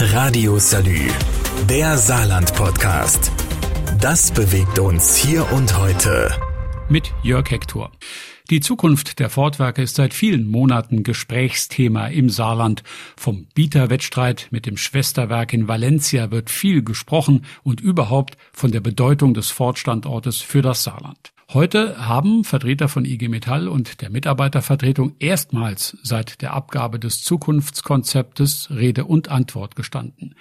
Radio Salü, der Saarland-Podcast. Das bewegt uns hier und heute. Mit Jörg Hector. Die Zukunft der Fortwerke ist seit vielen Monaten Gesprächsthema im Saarland. Vom Bieterwettstreit mit dem Schwesterwerk in Valencia wird viel gesprochen und überhaupt von der Bedeutung des Fortstandortes für das Saarland. Heute haben Vertreter von IG Metall und der Mitarbeitervertretung erstmals seit der Abgabe des Zukunftskonzeptes Rede und Antwort gestanden.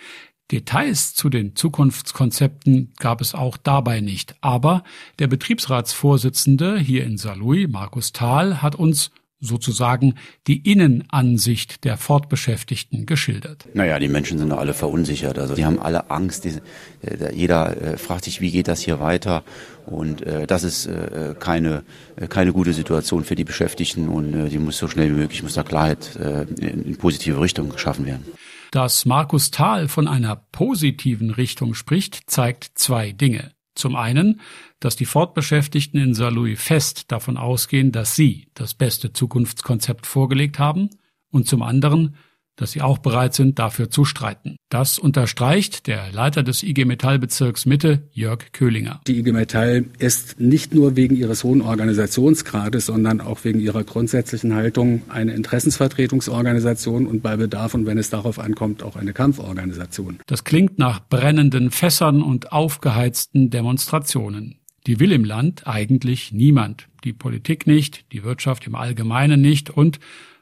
Details zu den Zukunftskonzepten gab es auch dabei nicht, aber der Betriebsratsvorsitzende hier in Saarlouis, Markus Thal, hat uns sozusagen die Innenansicht der Fortbeschäftigten geschildert. Naja, die Menschen sind alle verunsichert. Also die haben alle Angst. Die, äh, jeder äh, fragt sich, wie geht das hier weiter? Und äh, das ist äh, keine, äh, keine gute Situation für die Beschäftigten und äh, die muss so schnell wie möglich, muss da Klarheit äh, in, in positive Richtung geschaffen werden. Dass Markus Thal von einer positiven Richtung spricht, zeigt zwei Dinge. Zum einen, dass die Fortbeschäftigten in Saarlouis fest davon ausgehen, dass sie das beste Zukunftskonzept vorgelegt haben, und zum anderen, dass sie auch bereit sind, dafür zu streiten. Das unterstreicht der Leiter des IG Metall-Bezirks Mitte, Jörg Köhlinger. Die IG Metall ist nicht nur wegen ihres hohen Organisationsgrades, sondern auch wegen ihrer grundsätzlichen Haltung eine Interessensvertretungsorganisation und bei Bedarf und wenn es darauf ankommt, auch eine Kampforganisation. Das klingt nach brennenden Fässern und aufgeheizten Demonstrationen. Die will im Land eigentlich niemand. Die Politik nicht, die Wirtschaft im Allgemeinen nicht und,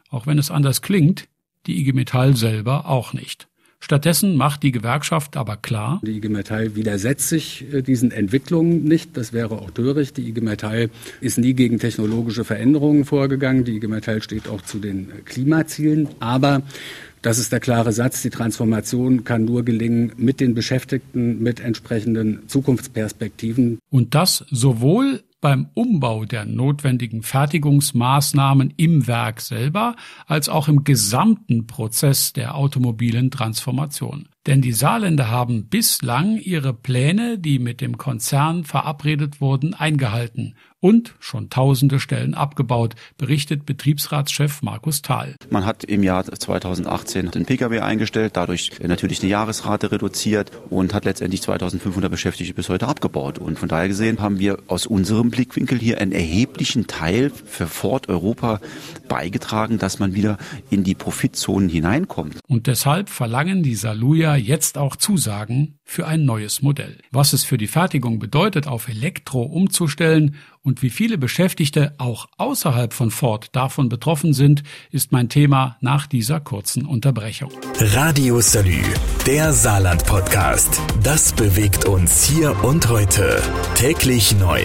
auch wenn es anders klingt, die IG Metall selber auch nicht. Stattdessen macht die Gewerkschaft aber klar, die IG Metall widersetzt sich äh, diesen Entwicklungen nicht. Das wäre auch töricht. Die IG Metall ist nie gegen technologische Veränderungen vorgegangen. Die IG Metall steht auch zu den Klimazielen. Aber das ist der klare Satz. Die Transformation kann nur gelingen mit den Beschäftigten, mit entsprechenden Zukunftsperspektiven. Und das sowohl beim Umbau der notwendigen Fertigungsmaßnahmen im Werk selber als auch im gesamten Prozess der automobilen Transformation. Denn die Saarländer haben bislang ihre Pläne, die mit dem Konzern verabredet wurden, eingehalten und schon tausende Stellen abgebaut, berichtet Betriebsratschef Markus Thal. Man hat im Jahr 2018 den Pkw eingestellt, dadurch natürlich die Jahresrate reduziert und hat letztendlich 2500 Beschäftigte bis heute abgebaut. Und von daher gesehen haben wir aus unserem Blickwinkel hier einen erheblichen Teil für Ford Europa beigetragen, dass man wieder in die Profitzonen hineinkommt. Und deshalb verlangen die Saluja jetzt auch Zusagen für ein neues Modell. Was es für die Fertigung bedeutet, auf Elektro umzustellen und wie viele Beschäftigte auch außerhalb von Ford davon betroffen sind, ist mein Thema nach dieser kurzen Unterbrechung. Radio Salü, der Saarland-Podcast. Das bewegt uns hier und heute. Täglich neu.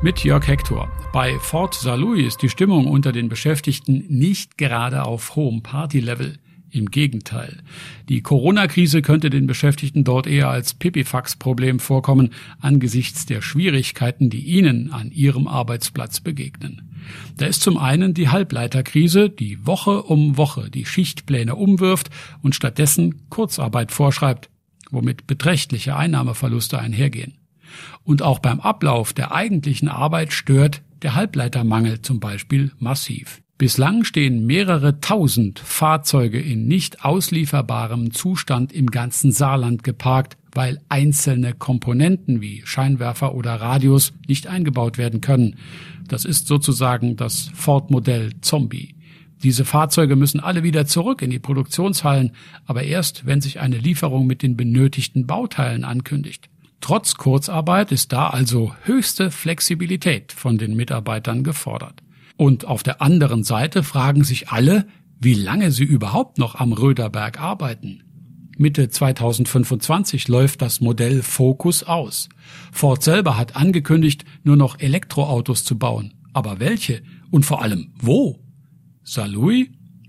Mit Jörg Hector. Bei Ford Saarlouis ist die Stimmung unter den Beschäftigten nicht gerade auf hohem Partylevel. Im Gegenteil. Die Corona-Krise könnte den Beschäftigten dort eher als Pipifax-Problem vorkommen, angesichts der Schwierigkeiten, die ihnen an ihrem Arbeitsplatz begegnen. Da ist zum einen die Halbleiterkrise, die Woche um Woche die Schichtpläne umwirft und stattdessen Kurzarbeit vorschreibt, womit beträchtliche Einnahmeverluste einhergehen. Und auch beim Ablauf der eigentlichen Arbeit stört der Halbleitermangel zum Beispiel massiv. Bislang stehen mehrere tausend Fahrzeuge in nicht auslieferbarem Zustand im ganzen Saarland geparkt, weil einzelne Komponenten wie Scheinwerfer oder Radios nicht eingebaut werden können. Das ist sozusagen das Ford-Modell Zombie. Diese Fahrzeuge müssen alle wieder zurück in die Produktionshallen, aber erst, wenn sich eine Lieferung mit den benötigten Bauteilen ankündigt. Trotz Kurzarbeit ist da also höchste Flexibilität von den Mitarbeitern gefordert. Und auf der anderen Seite fragen sich alle, wie lange sie überhaupt noch am Röderberg arbeiten. Mitte 2025 läuft das Modell Focus aus. Ford selber hat angekündigt, nur noch Elektroautos zu bauen. Aber welche? Und vor allem wo? Saarlouis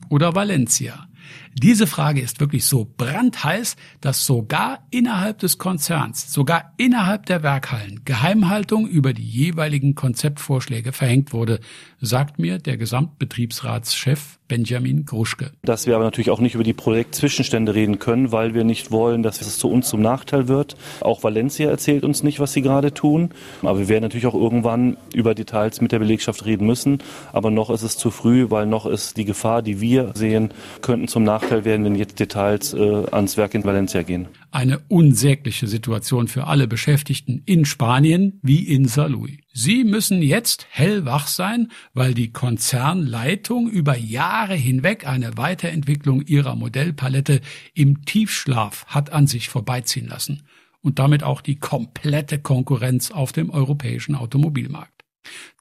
oder Valencia? Diese Frage ist wirklich so brandheiß, dass sogar innerhalb des Konzerns, sogar innerhalb der Werkhallen Geheimhaltung über die jeweiligen Konzeptvorschläge verhängt wurde, sagt mir der Gesamtbetriebsratschef Benjamin Gruschke. Dass wir aber natürlich auch nicht über die Projektzwischenstände reden können, weil wir nicht wollen, dass es zu uns zum Nachteil wird. Auch Valencia erzählt uns nicht, was sie gerade tun. Aber wir werden natürlich auch irgendwann über Details mit der Belegschaft reden müssen. Aber noch ist es zu früh, weil noch ist die Gefahr, die wir sehen, könnten zum Nachteil Nachteil werden, wenn jetzt Details äh, ans Werk in Valencia gehen. Eine unsägliche Situation für alle Beschäftigten in Spanien wie in Salui. Sie müssen jetzt hellwach sein, weil die Konzernleitung über Jahre hinweg eine Weiterentwicklung ihrer Modellpalette im Tiefschlaf hat an sich vorbeiziehen lassen und damit auch die komplette Konkurrenz auf dem europäischen Automobilmarkt.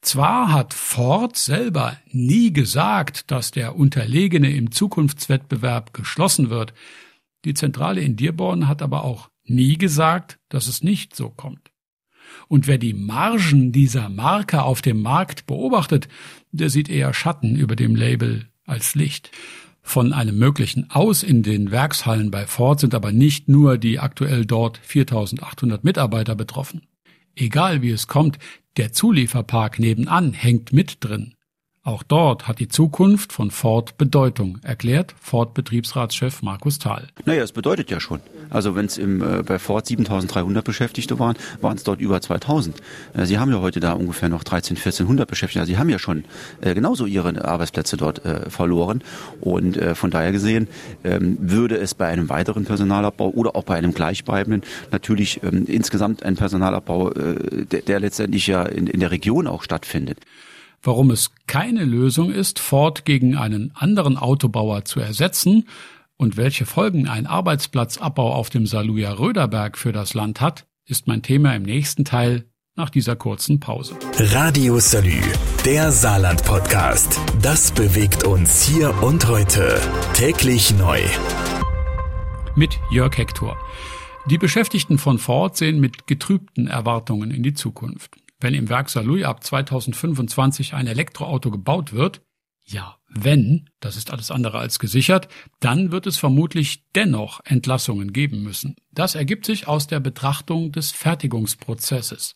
Zwar hat Ford selber nie gesagt, dass der Unterlegene im Zukunftswettbewerb geschlossen wird, die Zentrale in Dearborn hat aber auch nie gesagt, dass es nicht so kommt. Und wer die Margen dieser Marke auf dem Markt beobachtet, der sieht eher Schatten über dem Label als Licht. Von einem möglichen Aus in den Werkshallen bei Ford sind aber nicht nur die aktuell dort 4800 Mitarbeiter betroffen. Egal wie es kommt, der Zulieferpark nebenan hängt mit drin. Auch dort hat die Zukunft von Ford Bedeutung, erklärt Ford-Betriebsratschef Markus Thal. Naja, es bedeutet ja schon. Also wenn es äh, bei Ford 7300 Beschäftigte waren, waren es dort über 2000. Äh, Sie haben ja heute da ungefähr noch 13, 1400 Beschäftigte. Also Sie haben ja schon äh, genauso Ihre Arbeitsplätze dort äh, verloren. Und äh, von daher gesehen ähm, würde es bei einem weiteren Personalabbau oder auch bei einem gleichbleibenden natürlich ähm, insgesamt ein Personalabbau, äh, der, der letztendlich ja in, in der Region auch stattfindet warum es keine Lösung ist, Ford gegen einen anderen Autobauer zu ersetzen und welche Folgen ein Arbeitsplatzabbau auf dem Saluja Röderberg für das Land hat, ist mein Thema im nächsten Teil nach dieser kurzen Pause. Radio Salü, der Saarland Podcast. Das bewegt uns hier und heute. Täglich neu. Mit Jörg Hector. Die Beschäftigten von Ford sehen mit getrübten Erwartungen in die Zukunft. Wenn im Werk Saarlouis ab 2025 ein Elektroauto gebaut wird, ja, wenn, das ist alles andere als gesichert, dann wird es vermutlich dennoch Entlassungen geben müssen. Das ergibt sich aus der Betrachtung des Fertigungsprozesses.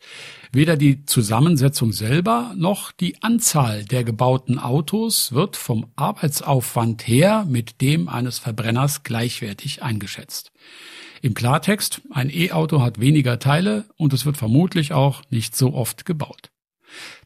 Weder die Zusammensetzung selber noch die Anzahl der gebauten Autos wird vom Arbeitsaufwand her mit dem eines Verbrenners gleichwertig eingeschätzt. Im Klartext, ein E-Auto hat weniger Teile und es wird vermutlich auch nicht so oft gebaut.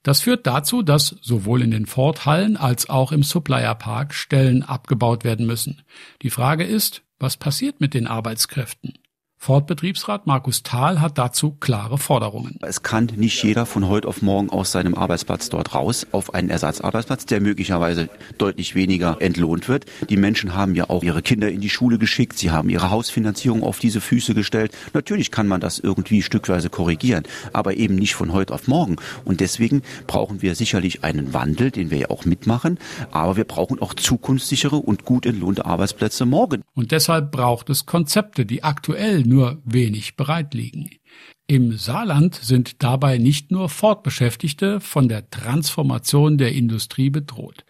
Das führt dazu, dass sowohl in den Ford-Hallen als auch im Supplier-Park Stellen abgebaut werden müssen. Die Frage ist, was passiert mit den Arbeitskräften? Ford-Betriebsrat Markus Thal hat dazu klare Forderungen. Es kann nicht jeder von heute auf morgen aus seinem Arbeitsplatz dort raus auf einen Ersatzarbeitsplatz, der möglicherweise deutlich weniger entlohnt wird. Die Menschen haben ja auch ihre Kinder in die Schule geschickt, sie haben ihre Hausfinanzierung auf diese Füße gestellt. Natürlich kann man das irgendwie stückweise korrigieren, aber eben nicht von heute auf morgen. Und deswegen brauchen wir sicherlich einen Wandel, den wir ja auch mitmachen, aber wir brauchen auch zukunftssichere und gut entlohnte Arbeitsplätze morgen. Und deshalb braucht es Konzepte, die aktuell nur wenig bereit liegen. Im Saarland sind dabei nicht nur Ford-Beschäftigte von der Transformation der Industrie bedroht.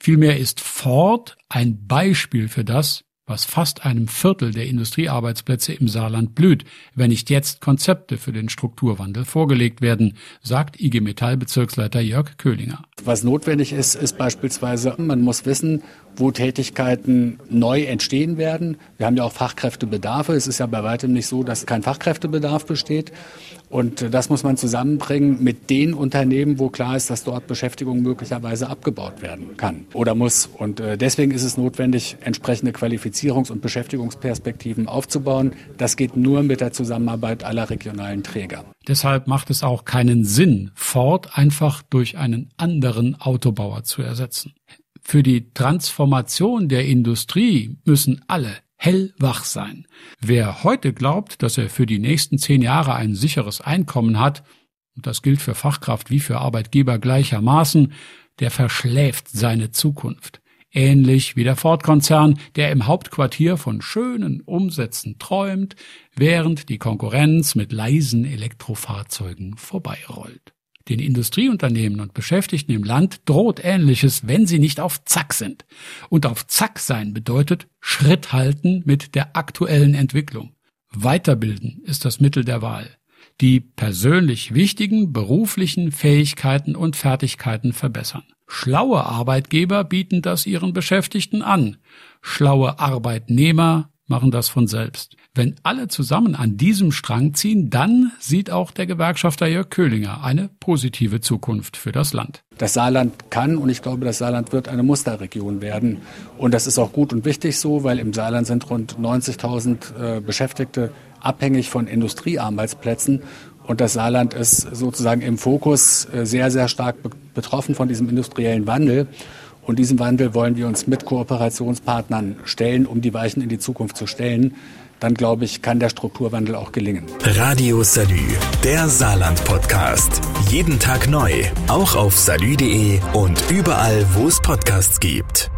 Vielmehr ist Ford ein Beispiel für das, was fast einem Viertel der Industriearbeitsplätze im Saarland blüht, wenn nicht jetzt Konzepte für den Strukturwandel vorgelegt werden, sagt IG Metall Bezirksleiter Jörg Köhlinger. Was notwendig ist, ist beispielsweise, man muss wissen, wo Tätigkeiten neu entstehen werden. Wir haben ja auch Fachkräftebedarfe. Es ist ja bei weitem nicht so, dass kein Fachkräftebedarf besteht. Und das muss man zusammenbringen mit den Unternehmen, wo klar ist, dass dort Beschäftigung möglicherweise abgebaut werden kann oder muss. Und äh, deswegen ist es notwendig, entsprechende Qualifizierungs- und Beschäftigungsperspektiven aufzubauen. Das geht nur mit der Zusammenarbeit aller regionalen Träger. Deshalb macht es auch keinen Sinn, Ford einfach durch einen anderen Autobauer zu ersetzen. Für die Transformation der Industrie müssen alle hellwach sein. Wer heute glaubt, dass er für die nächsten zehn Jahre ein sicheres Einkommen hat, und das gilt für Fachkraft wie für Arbeitgeber gleichermaßen, der verschläft seine Zukunft. Ähnlich wie der Ford-Konzern, der im Hauptquartier von schönen Umsätzen träumt, während die Konkurrenz mit leisen Elektrofahrzeugen vorbeirollt. Den Industrieunternehmen und Beschäftigten im Land droht Ähnliches, wenn sie nicht auf Zack sind. Und auf Zack sein bedeutet Schritt halten mit der aktuellen Entwicklung. Weiterbilden ist das Mittel der Wahl. Die persönlich wichtigen beruflichen Fähigkeiten und Fertigkeiten verbessern. Schlaue Arbeitgeber bieten das ihren Beschäftigten an. Schlaue Arbeitnehmer machen das von selbst. Wenn alle zusammen an diesem Strang ziehen, dann sieht auch der Gewerkschafter Jörg Köhlinger eine positive Zukunft für das Land. Das Saarland kann und ich glaube, das Saarland wird eine Musterregion werden. Und das ist auch gut und wichtig so, weil im Saarland sind rund 90.000 äh, Beschäftigte abhängig von Industriearbeitsplätzen. Und das Saarland ist sozusagen im Fokus äh, sehr, sehr stark betroffen von diesem industriellen Wandel. Und diesem Wandel wollen wir uns mit Kooperationspartnern stellen, um die Weichen in die Zukunft zu stellen. Dann glaube ich, kann der Strukturwandel auch gelingen. Radio Salü, der Saarland-Podcast. Jeden Tag neu, auch auf salü.de und überall, wo es Podcasts gibt.